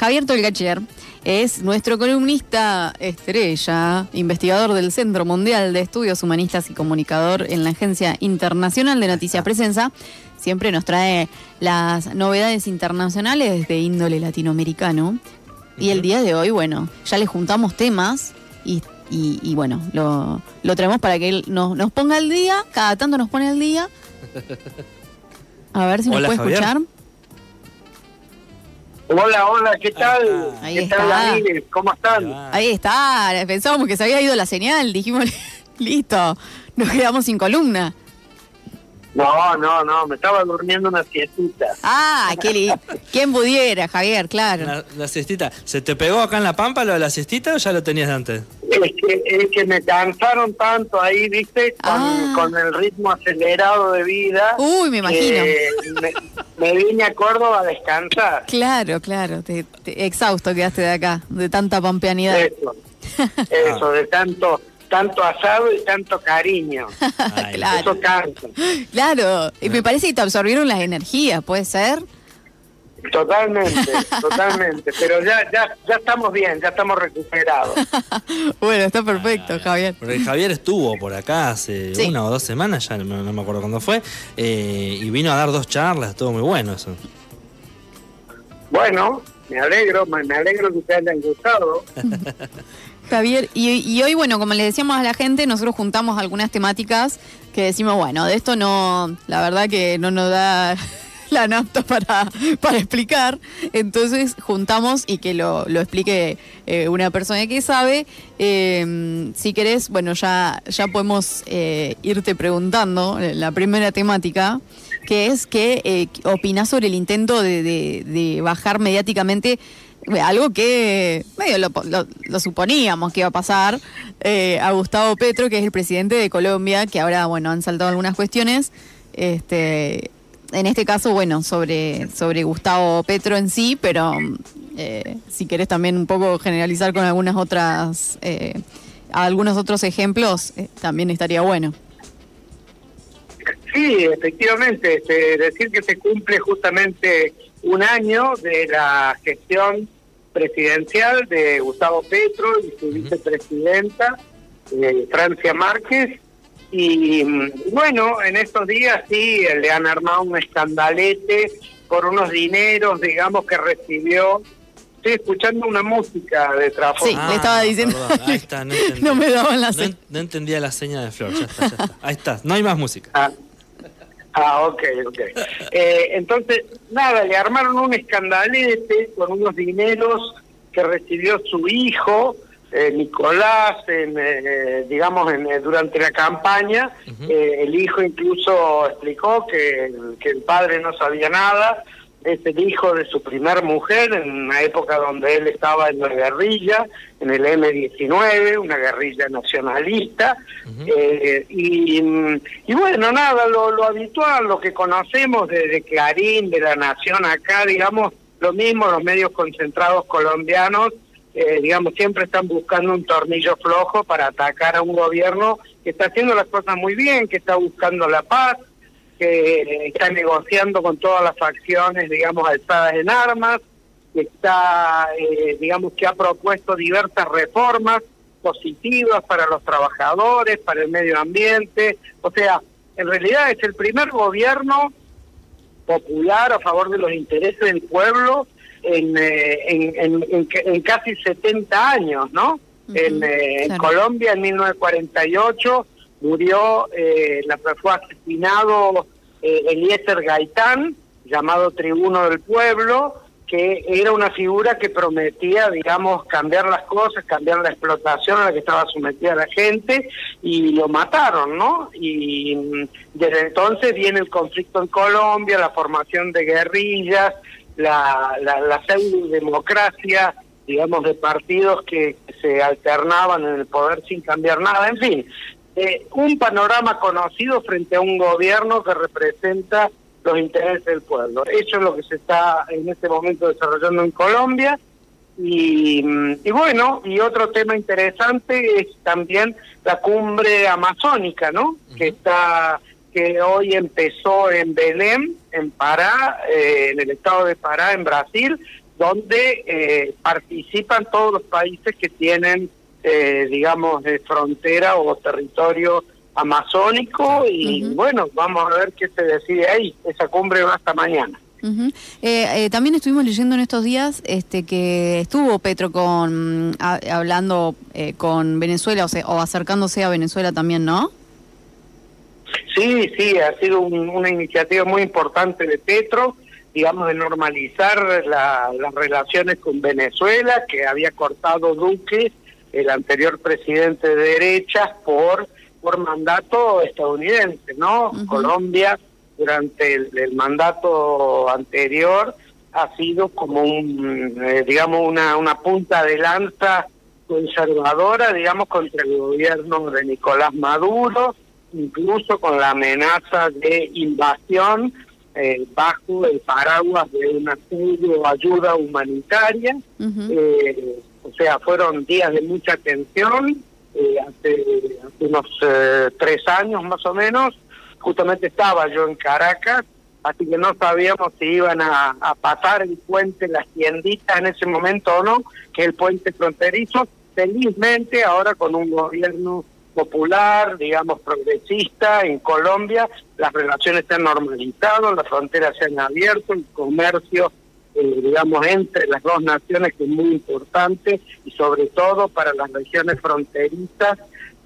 Javier Tolgacher es nuestro columnista estrella, investigador del Centro Mundial de Estudios Humanistas y comunicador en la Agencia Internacional de Noticias Presenza. Siempre nos trae las novedades internacionales de índole latinoamericano. Y el día de hoy, bueno, ya le juntamos temas y, y- y, bueno, lo, lo traemos para que él nos, nos ponga al día, cada tanto nos pone al día. A ver si nos Hola, puede Javier. escuchar. Hola, hola, ¿qué tal? Ahí ¿Qué está. tal, amigues? ¿Cómo están? Ahí está, pensábamos que se había ido la señal, dijimos, listo, nos quedamos sin columna. No, no, no, me estaba durmiendo una siestita. Ah, qué li- ¿Quién pudiera, Javier? Claro. La, la siestita. ¿Se te pegó acá en la pampa lo de la siestita o ya lo tenías de antes? Es que, es que me cansaron tanto ahí, ¿viste? Con, Ah. con el ritmo acelerado de vida. Uy, me imagino. que me, me vine a Córdoba a descansar. Claro, claro, te- te- exhausto quedaste de acá, de tanta pampeanidad. Eso, eso, de tanto tanto asado y tanto cariño. Ay, Claro. Eso cansa. Claro, y me parece que te absorbieron las energías, ¿puede ser? Totalmente, totalmente. Pero ya, ya, ya estamos bien, ya estamos recuperados. bueno, está perfecto, Javier. Porque Javier estuvo por acá hace Sí. una o dos semanas, ya no, no me acuerdo cuándo fue, eh, y vino a dar dos charlas, estuvo muy bueno eso. Bueno, me alegro, me me alegro que te hayan gustado. Javier, y, hoy, bueno, como le decíamos a la gente, nosotros juntamos algunas temáticas que decimos, bueno, de esto no, la verdad que no nos da la nafta para, para explicar, entonces juntamos y que lo, lo explique eh, una persona que sabe. Eh, si querés, bueno, ya, ya podemos eh, irte preguntando la primera temática, que es que eh, opinás sobre el intento de, de- bajar mediáticamente algo que medio lo, lo- lo suponíamos que iba a pasar eh, a Gustavo Petro, que es el presidente de Colombia, que ahora, bueno, han saltado algunas cuestiones. Este, en este caso, bueno, sobre, sobre Gustavo Petro en sí, pero eh, si querés también un poco generalizar con algunas otras, eh, algunos otros ejemplos, eh, también estaría bueno. Sí, efectivamente, este, decir que se cumple justamente un año de la gestión presidencial de Gustavo Petro y su vicepresidenta, eh, Francia Márquez. Y mm, bueno, en estos días sí eh, le han armado un escandalete por unos dineros, digamos, que recibió. Estoy escuchando una música de trabajo. Sí, le estaba diciendo- perdón, ahí está, no, me daban la no, señal. en- no entendía la seña de Flor, ya está, ya está. Ahí está, no hay más música. Ah, ah, ok, ok. Eh, entonces, nada, le armaron un escandalete con unos dineros que recibió su hijo, eh, Nicolás, en, eh, digamos, en, eh, durante la campaña. Eh, el hijo incluso explicó que, que el padre no sabía nada. Es el hijo de su primer mujer en una época donde él estaba en la guerrilla, en el M-19, una guerrilla nacionalista. Eh, y, y bueno, nada, lo, lo habitual, lo que conocemos de, de Clarín, de La Nación acá, digamos, lo mismo, los medios concentrados colombianos, eh, digamos, siempre están buscando un tornillo flojo para atacar a un gobierno que está haciendo las cosas muy bien, que está buscando la paz, que eh, está negociando con todas las facciones, digamos, alzadas en armas, que está, eh, digamos, que ha propuesto diversas reformas positivas para los trabajadores, para el medio ambiente. O sea, en realidad es el primer gobierno popular a favor de los intereses del pueblo en, eh, en, en- en ca- en casi 70 años, ¿no? Ujú, en, eh, en claro. Colombia en 1948 murió, eh, la, fue asesinado eh, Eliezer Gaitán, llamado tribuno del pueblo, que era una figura que prometía, digamos, cambiar las cosas, cambiar la explotación a la que estaba sometida la gente, y lo mataron, ¿no? Y mm, desde entonces viene el conflicto en Colombia, la formación de guerrillas, la, la, la pseudo-democracia, digamos, de partidos que se alternaban en el poder sin cambiar nada, en fin, eh, un panorama conocido frente a un gobierno que representa los intereses del pueblo. Eso es lo que se está en este momento desarrollando en Colombia. Y, mm, y bueno, y otro tema interesante es también la cumbre amazónica, ¿no? Que está que hoy empezó en Belém, en Pará, eh, en el estado de Pará, en Brasil, donde eh, participan todos los países que tienen, eh, digamos, de frontera o territorio amazónico y bueno, vamos a ver qué se decide ahí. Esa cumbre va hasta mañana. también estuvimos leyendo en estos días este que estuvo Petro con hablando con Venezuela o, o acercándose a Venezuela también, ¿no? Sí, sí, ha sido una iniciativa muy importante de Petro, digamos, de normalizar las relaciones con Venezuela, que había cortado Duque, el anterior presidente de derechas, por, por mandato estadounidense, ¿no? Colombia, durante el, mandato anterior, ha sido como un, eh, digamos, una, una punta de lanza conservadora, digamos, contra el gobierno de Nicolás Maduro, incluso con la amenaza de invasión eh, bajo el paraguas de una ayuda humanitaria. Eh, o sea, fueron días de mucha tensión. Eh, hace, unos tres años más o menos, justamente estaba yo en Caracas, así que no sabíamos si iban a, a pasar el puente, las tienditas en ese momento o no, que el puente fronterizo. Felizmente ahora con un gobierno popular, digamos, progresista en Colombia, las relaciones se han normalizado, las fronteras se han abierto, el comercio, eh, digamos, entre las dos naciones, que es muy importante, y sobre todo para las regiones fronterizas,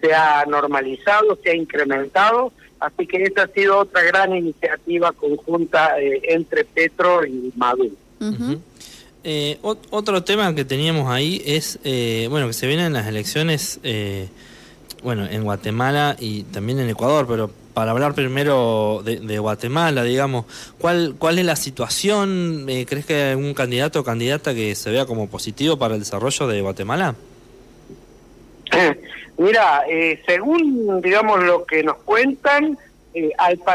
se ha normalizado, se ha incrementado, así que esta ha sido otra gran iniciativa conjunta eh, entre Petro y Maduro. Eh, otro tema que teníamos ahí es, bueno, que se vienen las elecciones bueno, en Guatemala y también en Ecuador, pero para hablar primero de, Guatemala, digamos, ¿cuál, ¿cuál es la situación? Eh, ¿Crees que hay algún candidato o candidata que se vea como positivo para el desarrollo de Guatemala? Mira, eh, según, digamos, lo que nos cuentan, eh,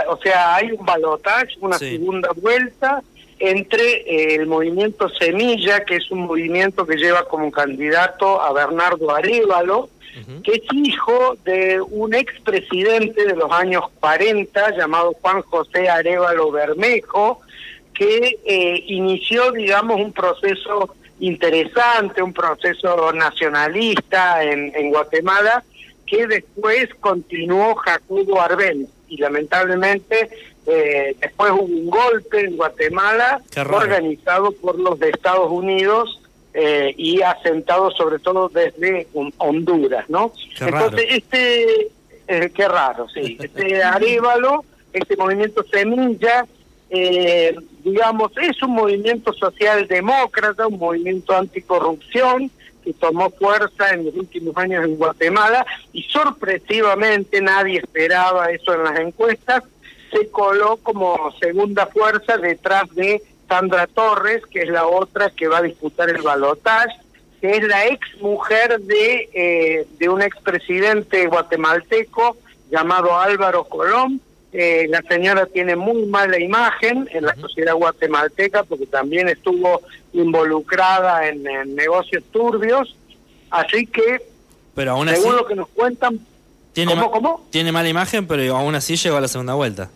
o sea, hay un balotaje, una segunda vuelta entre el movimiento Semilla, que es un movimiento que lleva como candidato a Bernardo Arevalo, que es hijo de un expresidente de los años 40 llamado Juan José Arevalo Bermejo, que eh, inició, digamos, un proceso interesante, un proceso nacionalista en, en Guatemala, que después continuó Jacobo Arbenz. Y lamentablemente eh, después hubo un golpe en Guatemala organizado por los de Estados Unidos eh, y asentado sobre todo desde Honduras, ¿no? Entonces, este, eh, qué raro, sí, este Arévalo, este movimiento Semilla, eh, digamos, es un movimiento socialdemócrata, un movimiento anticorrupción que tomó fuerza en los últimos años en Guatemala y sorpresivamente nadie esperaba eso en las encuestas, se coló como segunda fuerza detrás de Sandra Torres, que es la otra que va a disputar el balotaje, que es la ex mujer de, eh, de un expresidente guatemalteco llamado Álvaro Colón. Eh, la señora tiene muy mala imagen en la sociedad guatemalteca porque también estuvo involucrada en, negocios turbios. Así que, pero aún según lo que nos cuentan, tiene, ¿cómo? tiene mala imagen, pero aún así llegó a la segunda vuelta.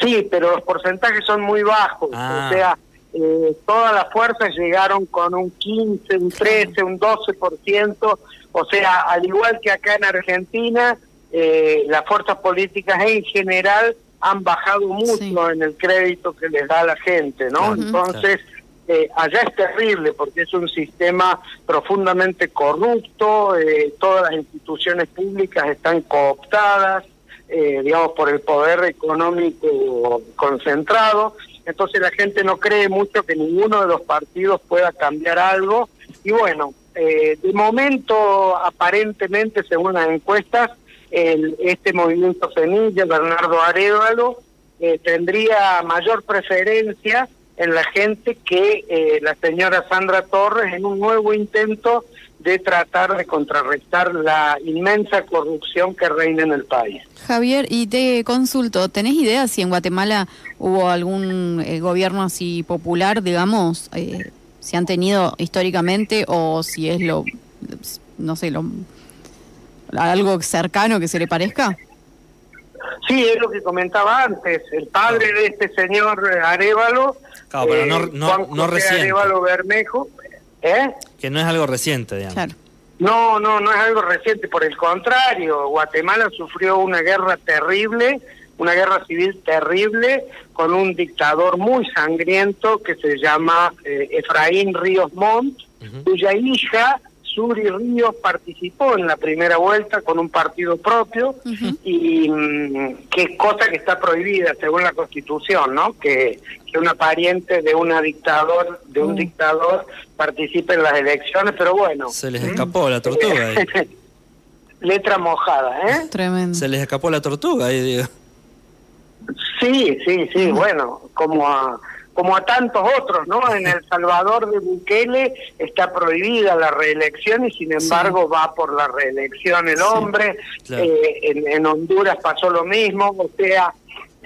Sí, pero los porcentajes son muy bajos. Ah. O sea, eh, todas las fuerzas llegaron con un 15, un 13, un 12%. O sea, al igual que acá en Argentina, eh, las fuerzas políticas en general han bajado mucho en el crédito que les da la gente, ¿no? Entonces, eh, allá es terrible porque es un sistema profundamente corrupto, todas las instituciones públicas están cooptadas, eh, digamos, por el poder económico concentrado. Entonces la gente no cree mucho que ninguno de los partidos pueda cambiar algo. Y bueno, eh, de momento, aparentemente, según las encuestas, el, este movimiento Semilla, Bernardo Arevalo, eh, tendría mayor preferencia en la gente que eh, la señora Sandra Torres en un nuevo intento de tratar de contrarrestar la inmensa corrupción que reina en el país. Javier, y te consulto, ¿tenés idea si en Guatemala hubo algún eh, gobierno así popular, digamos, eh, si han tenido históricamente o si es lo, no sé, lo algo cercano que se le parezca? Sí, es lo que comentaba antes. El padre de este señor Arevalo, Claro, pero no- eh, no- Juan no José. Arevalo Bermejo, ¿eh? Que no es algo reciente, digamos. Claro. No, no, no es algo reciente, por el contrario, Guatemala sufrió una guerra terrible, una guerra civil terrible, con un dictador muy sangriento que se llama eh, Efraín Ríos Montt, cuya hija, Suri Ríos, participó en la primera vuelta con un partido propio, y mm, que cosa que está prohibida según la Constitución, ¿no? Que, que una pariente de una dictador, de un Mm. dictador participe en las elecciones, pero bueno. Se les escapó la tortuga ahí. Letra mojada, ¿eh? Tremendo. Se les escapó la tortuga ahí, digo. Sí, sí, sí, bueno, como a, como a tantos otros, ¿no? En El Salvador de Bukele está prohibida la reelección y sin embargo va por la reelección el hombre. claro. Eh, en, en Honduras pasó lo mismo, o sea,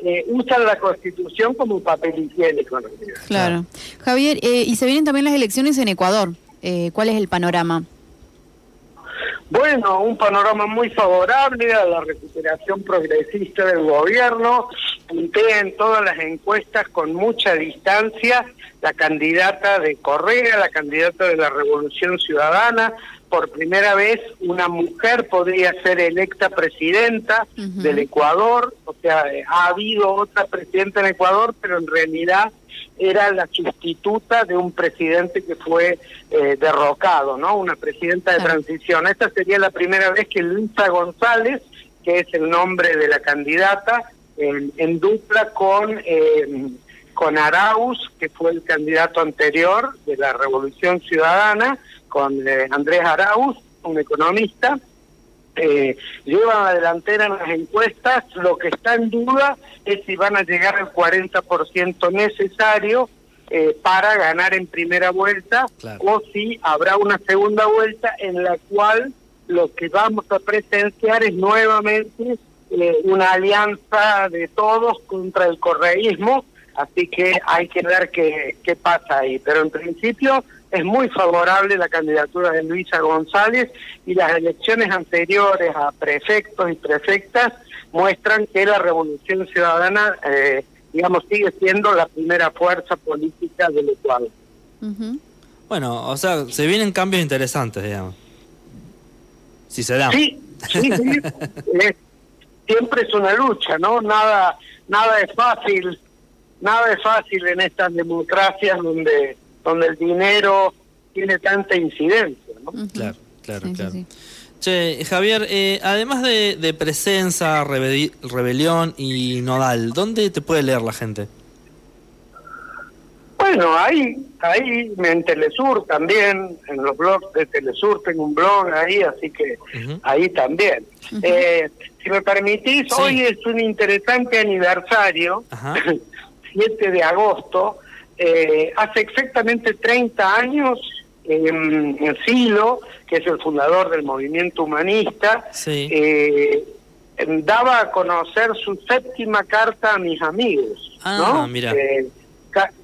eh, usan la Constitución como papel higiénico. Claro. Javier, eh, y se vienen también las elecciones en Ecuador. Eh, ¿Cuál es el panorama? Bueno, un panorama muy favorable a la recuperación progresista del gobierno. Puntea en todas las encuestas con mucha distancia la candidata de Correa, la candidata de la Revolución Ciudadana. Por primera vez una mujer podría ser electa presidenta del Ecuador. O sea, ha habido otra presidenta en Ecuador, pero en realidad era la sustituta de un presidente que fue eh, derrocado, ¿no? Una presidenta de transición. Esta sería la primera vez que Luisa González, que es el nombre de la candidata, en, en dupla con eh, con Arauz, que fue el candidato anterior de la Revolución Ciudadana, con eh, Andrés Arauz, un economista, eh, llevan la delantera en las encuestas. Lo que está en duda es si van a llegar al 40% necesario eh, para ganar en primera vuelta Claro. o si habrá una segunda vuelta en la cual lo que vamos a presenciar es nuevamente eh, una alianza de todos contra el correísmo, así que hay que ver qué, qué pasa ahí. Pero en principio es muy favorable la candidatura de Luisa González y las elecciones anteriores a prefectos y prefectas muestran que la Revolución Ciudadana, eh, digamos, sigue siendo la primera fuerza política del Ecuador. Ujú. Bueno, o sea, se vienen cambios interesantes, digamos. Si se dan. Sí, sí, sí. Siempre es una lucha, ¿no? Nada, nada es fácil, nada es fácil en estas democracias donde, donde el dinero tiene tanta incidencia, ¿no? Claro, claro, Sí, claro. sí. Che, Javier, eh, además de, de Presencia, Rebedi- Rebelión y Nodal, ¿dónde te puede leer la gente? Bueno, ahí, ahí en Telesur también, en los blogs de Telesur tengo un blog ahí, así que ahí también. Eh, si me permitís, Sí. hoy es un interesante aniversario, Ajá. 7 de agosto, eh, hace exactamente 30 años, en, en Silo, que es el fundador del movimiento humanista, Sí. eh, daba a conocer su séptima carta a mis amigos. Ah, ¿no? mira. Eh,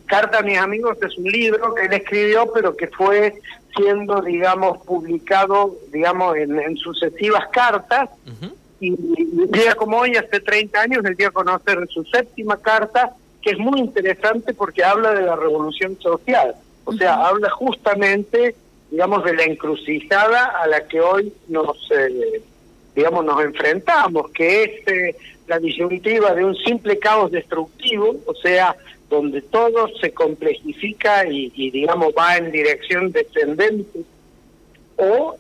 Carta a mis amigos es un libro que él escribió, pero que fue siendo, digamos, publicado, digamos, en, en sucesivas cartas. Y, día como hoy, hace 30 años, él dio a conocer su séptima carta, que es muy interesante porque habla de la revolución social. O sea, habla justamente, digamos, de la encrucijada a la que hoy nos, eh, digamos, nos enfrentamos, que es eh, la disyuntiva de un simple caos destructivo, o sea, donde todo se complejifica y, y digamos, va en dirección descendente, o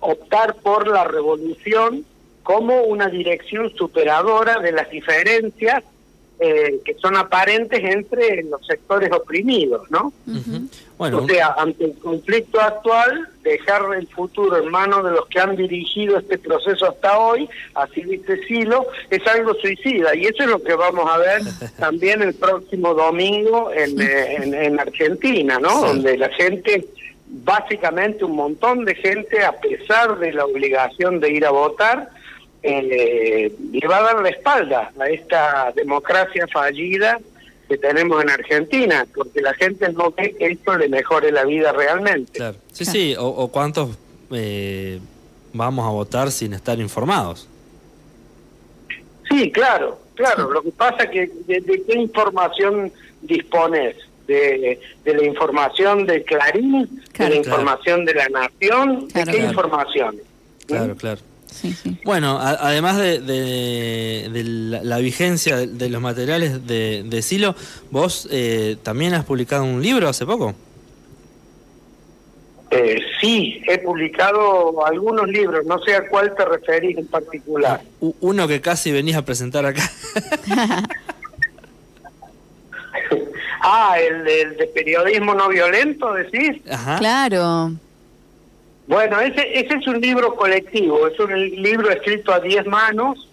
optar por la revolución como una dirección superadora de las diferencias eh, que son aparentes entre los sectores oprimidos, ¿no? Bueno, o sea, ante el conflicto actual, dejar el futuro en manos de los que han dirigido este proceso hasta hoy, así dice Silo, es algo suicida. Y eso es lo que vamos a ver también el próximo domingo en, eh, en, en Argentina, ¿no? Sí. Donde la gente, básicamente un montón de gente, a pesar de la obligación de ir a votar, eh, le va a dar la espalda a esta democracia fallida que tenemos en Argentina, porque la gente no ve que esto le mejore la vida realmente. claro. Sí, sí, o, o cuántos eh, vamos a votar sin estar informados. Sí, claro, claro. Lo que pasa es que de, qué información dispones, de, la información de Clarín, de la información de la Nación, de qué información. Claro, claro. Bueno, además de, la, vigencia de, los materiales de, Silo, vos eh, también has publicado un libro hace poco. Eh, sí, he publicado algunos libros, no sé a cuál te referís en particular. Uno que casi venís a presentar acá. ah, el, de periodismo no violento, decís. Claro. Bueno, ese, ese es un libro colectivo, es un libro escrito a diez manos,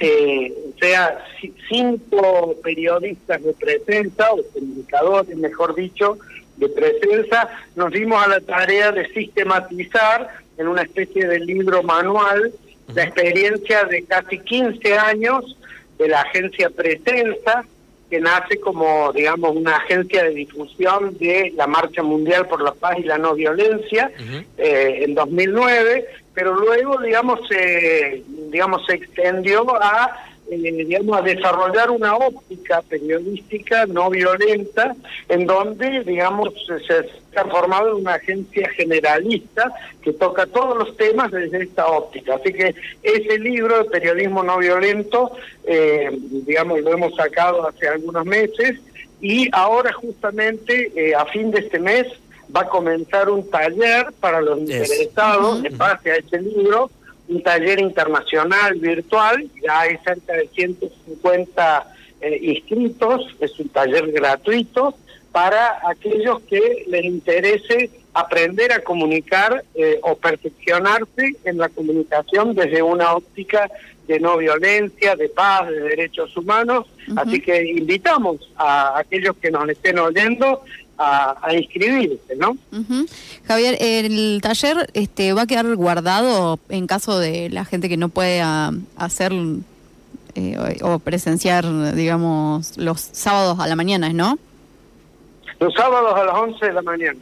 eh, o sea, cinco periodistas de presencia, o comunicadores, mejor dicho, de presencia, nos dimos a la tarea de sistematizar en una especie de libro manual la experiencia de casi 15 años de la agencia Presenza, que nace como, digamos, una agencia de difusión de la Marcha Mundial por la Paz y la No Violencia eh, en 2009, pero luego, digamos, se, digamos, se extendió a eh, digamos, a desarrollar una óptica periodística no violenta, en donde, digamos, se, ha formado una agencia generalista que toca todos los temas desde esta óptica. Así que ese libro de periodismo no violento, eh, digamos, lo hemos sacado hace algunos meses y ahora justamente eh, a fin de este mes va a comenzar un taller para los interesados en base a ese libro un taller internacional virtual, ya hay cerca de 150 eh, inscritos, es un taller gratuito para aquellos que les interese aprender a comunicar eh, o perfeccionarse en la comunicación desde una óptica de no violencia, de paz, de derechos humanos. Así que invitamos a aquellos que nos estén oyendo a, inscribirse, ¿no? Javier, el taller este, va a quedar guardado en caso de la gente que no pueda hacer eh, o presenciar, digamos, los sábados a la mañana, ¿no? Los sábados a las 11 de la mañana.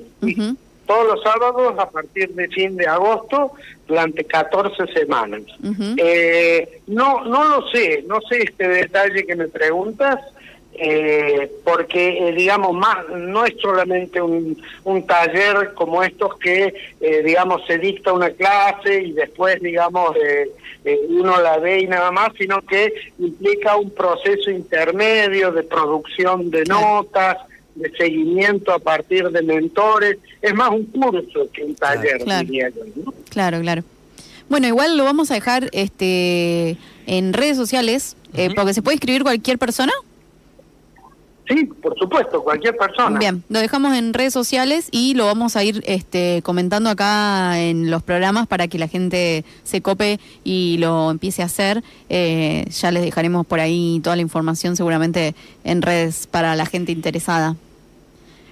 Todos los sábados a partir de fin de agosto durante 14 semanas. eh, no, no lo sé, no sé este detalle que me preguntas eh, porque eh, digamos más no es solamente un, un taller como estos que eh, digamos se dicta una clase y después digamos eh, uno la ve y nada más sino que implica un proceso intermedio de producción de notas de seguimiento a partir de mentores. Es más un curso que un taller claro, diría yo claro claro. Bueno igual lo vamos a dejar este en redes sociales porque se puede escribir cualquier persona Sí, por supuesto, cualquier persona. Bien, lo dejamos en redes sociales y lo vamos a ir este, comentando acá en los programas para que la gente se cope y lo empiece a hacer. Eh, ya les dejaremos por ahí toda la información seguramente en redes para la gente interesada.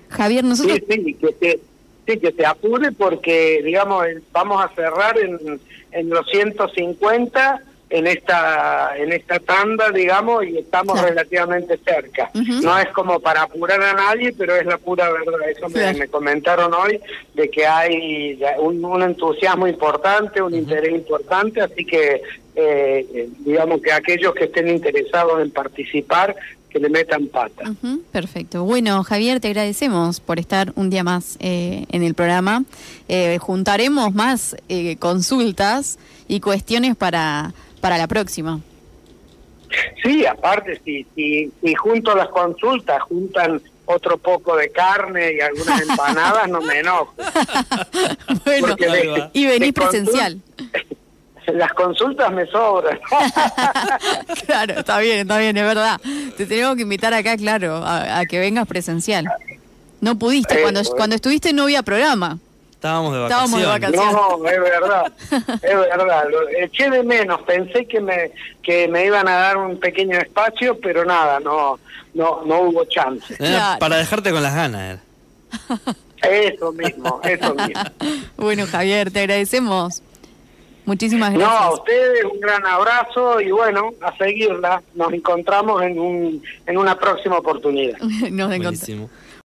Javier, nosotros... Sí, sí, que te, sí, que te apure porque, digamos, vamos a cerrar en, en los 150 en esta en esta tanda, digamos, y estamos relativamente cerca. No es como para apurar a nadie, pero es la pura verdad. Eso me, comentaron hoy, de que hay un, entusiasmo importante, un interés importante, así que eh, digamos que aquellos que estén interesados en participar, que le metan pata. perfecto. Bueno, Javier, te agradecemos por estar un día más eh, en el programa. Eh, juntaremos más consultas y cuestiones para para la próxima. Sí, aparte, si, si, si junto a las consultas juntan otro poco de carne y algunas empanadas, no me enojo. bueno, y venís presencial. Las consultas me sobran. claro, está bien, está bien, es verdad. Te tenemos que invitar acá, claro, a, que vengas presencial. No pudiste, cuando, cuando estuviste no había programa. Estábamos de vacaciones. No, es verdad, es verdad. Lo eché de menos, pensé que me que me iban a dar un pequeño espacio, pero nada, no no no hubo chance. Para dejarte con las ganas. Eso mismo, eso mismo. bueno, Javier, te agradecemos. Muchísimas gracias. No, a ustedes un gran abrazo y bueno, a seguirla. Nos encontramos en, un, en una próxima oportunidad. Nos encontramos.